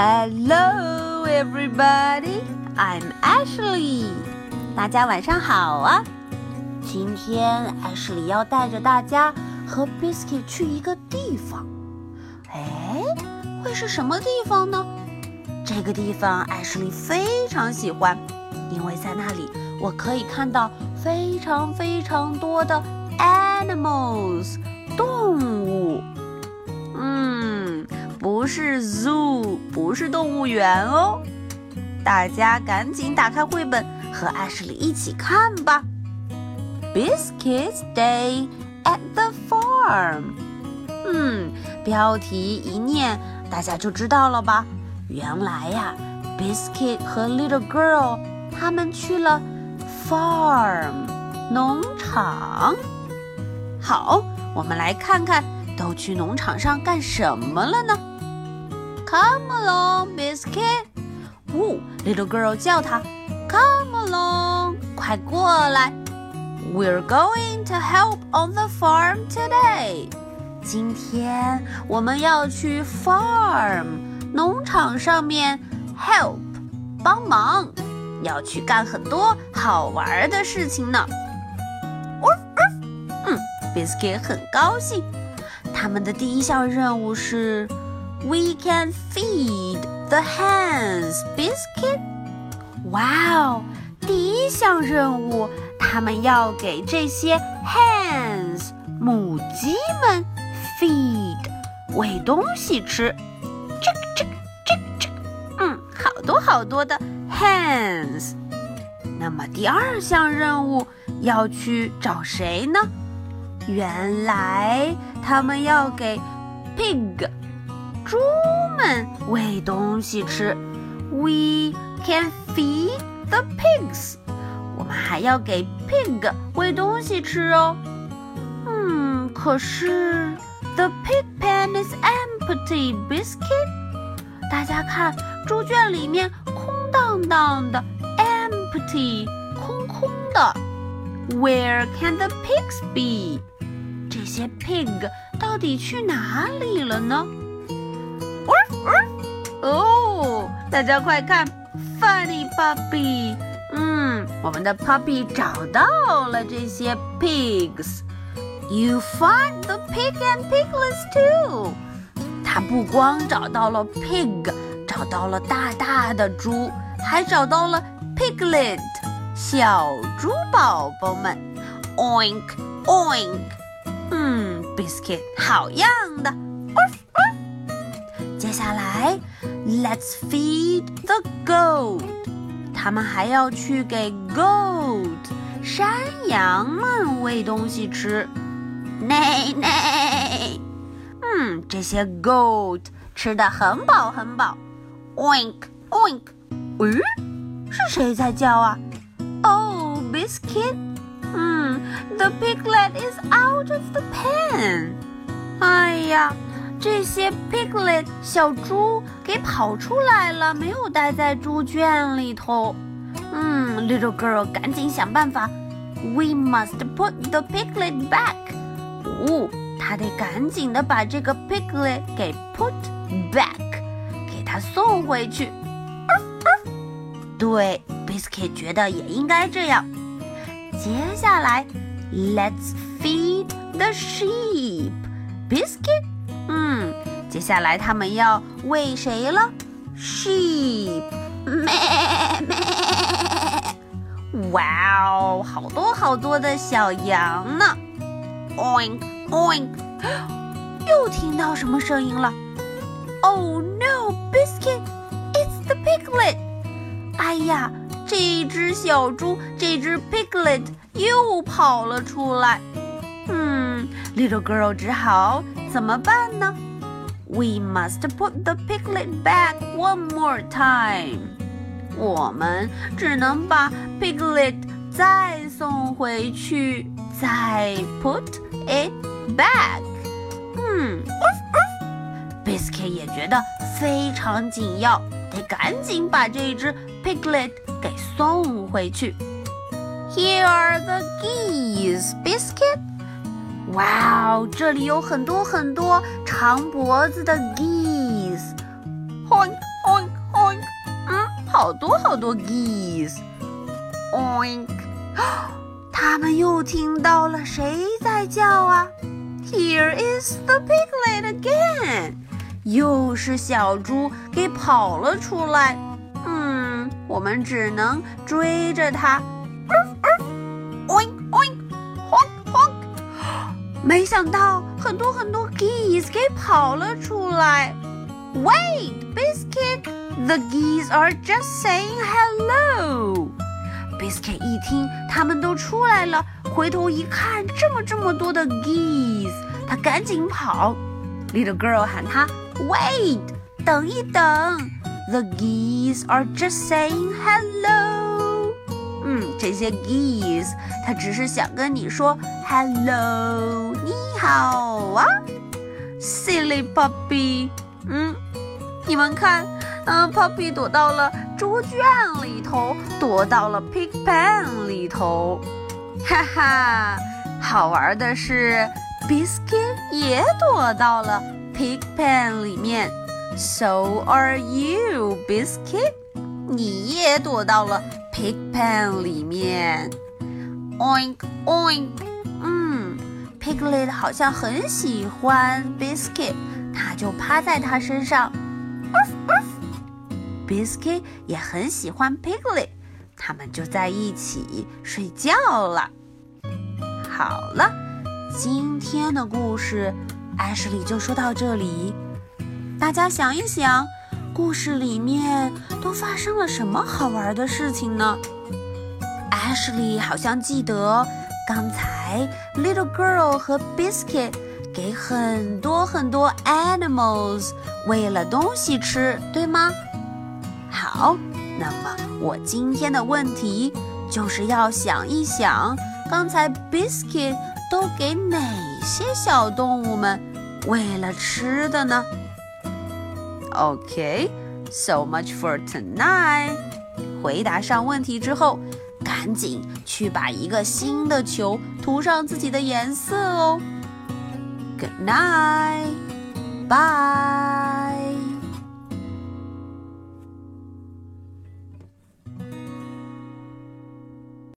Hello, everybody. I'm Ashley. 大家晚上好啊！今天 Ashley 要带着大家和 Biscuit 去一个地方。哎，会是什么地方呢？这个地方 Ashley 非常喜欢，因为在那里我可以看到非常非常多的 animals 动物。嗯，不是 zoo，不是动物园哦。大家赶紧打开绘本，和艾什里一起看吧。Biscuits Day at the Farm。嗯，标题一念，大家就知道了吧？原来呀，Biscuit 和 Little Girl 他们去了 farm 农场。好，我们来看看都去农场上干什么了呢？Come along, Biscuit。呜，Little Girl 叫他，Come along，快过来。We're going to help on the farm today。今天我们要去 farm 农场上面 help 帮忙，要去干很多好玩的事情呢。嗯，Biscuit 很高兴。他们的第一项任务是，We can feed the hens. Biscuit。哇哦，第一项任务，他们要给这些 hens 母鸡们 feed 喂东西吃。这个这个这个这个，嗯，好多好多的 hens。那么第二项任务要去找谁呢？原来他们要给 pig 猪们喂东西吃。We can feed the pigs。我们还要给 pig 喂东西吃哦。嗯，可是 the pig pen is empty, biscuit。大家看，猪圈里面空荡荡的，empty，空空的。Where can the pigs be？这些 pig 到底去哪里了呢？哦，大家快看，Funny puppy！嗯，我们的 puppy 找到了这些 pigs。You find the pig and piglets too。他不光找到了 pig，找到了大大的猪，还找到了 piglet 小猪宝宝们。Oink oink。嗯，biscuit 好样的。接下来 ，Let's feed the goat。他们还要去给 goat 山羊们喂东西吃。内内，嗯，这些 goat 吃的很饱很饱。Oink oink，咦，是谁在叫啊？Oh biscuit，嗯，the piglet is out of the pen。哎呀！ 这些 piglet 小猪给跑出来了，没有待在猪圈里头。嗯，little girl 赶紧想办法。We must put the piglet back。哦，他得赶紧的把这个 piglet 给 put back，给它送回去。对，biscuit 觉得也应该这样。接下来，Let's feed the sheep。biscuit。嗯，接下来他们要喂谁了？Sheep，咩咩！哇哦，好多好多的小羊呢！Oink oink，又听到什么声音了？Oh no, biscuit! It's the piglet！哎呀，这只小猪，这只 piglet 又跑了出来。嗯，little girl 只好。怎么办呢？We must put the piglet back one more time。我们只能把 piglet 再送回去，再 put it back。嗯，Biscuit 也觉得非常紧要，得赶紧把这只 piglet 给送回去。Here are the geese, Biscuit。 哇哦，这里有很多很多长脖子的 geese，oink oink oink，嗯，好多好多 geese，oink，他们又听到了谁在叫啊？Here is the piglet again，又是小猪给跑了出来。嗯，我们只能追着它。没想到很多很多 geese 给跑了出来。Wait, Biscuit, the geese are just saying hello. Biscuit 一听他们都出来了，回头一看，这么这么多的 geese，他赶紧跑。Little girl 喊他，Wait，等一等。The geese are just saying hello。这些 geese，他只是想跟你说 hello，你好啊，silly puppy。嗯，你们看，嗯，puppy 躲到了猪圈里头，躲到了 pig pen 里头，哈哈。好玩的是，biscuit 也躲到了 pig pen 里面。So are you, Biscuit？你也躲到了 pig pen 里面。Oink oink，嗯，Piglet 好像很喜欢 Biscuit，他就趴在他身上。Biscuit 也很喜欢 Piglet，他们就在一起睡觉了。好了，今天的故事，Ashley 就说到这里。大家想一想，故事里面都发生了什么好玩的事情呢？Ashley 好像记得刚才 Little Girl 和 Biscuit 给很多很多 animals 喂了东西吃，对吗？好，那么我今天的问题就是要想一想，刚才 Biscuit 都给哪些小动物们喂了吃的呢？Okay, so much for tonight. 回答上问题之后，赶紧去把一个新的球涂上自己的颜色哦。Good night, bye.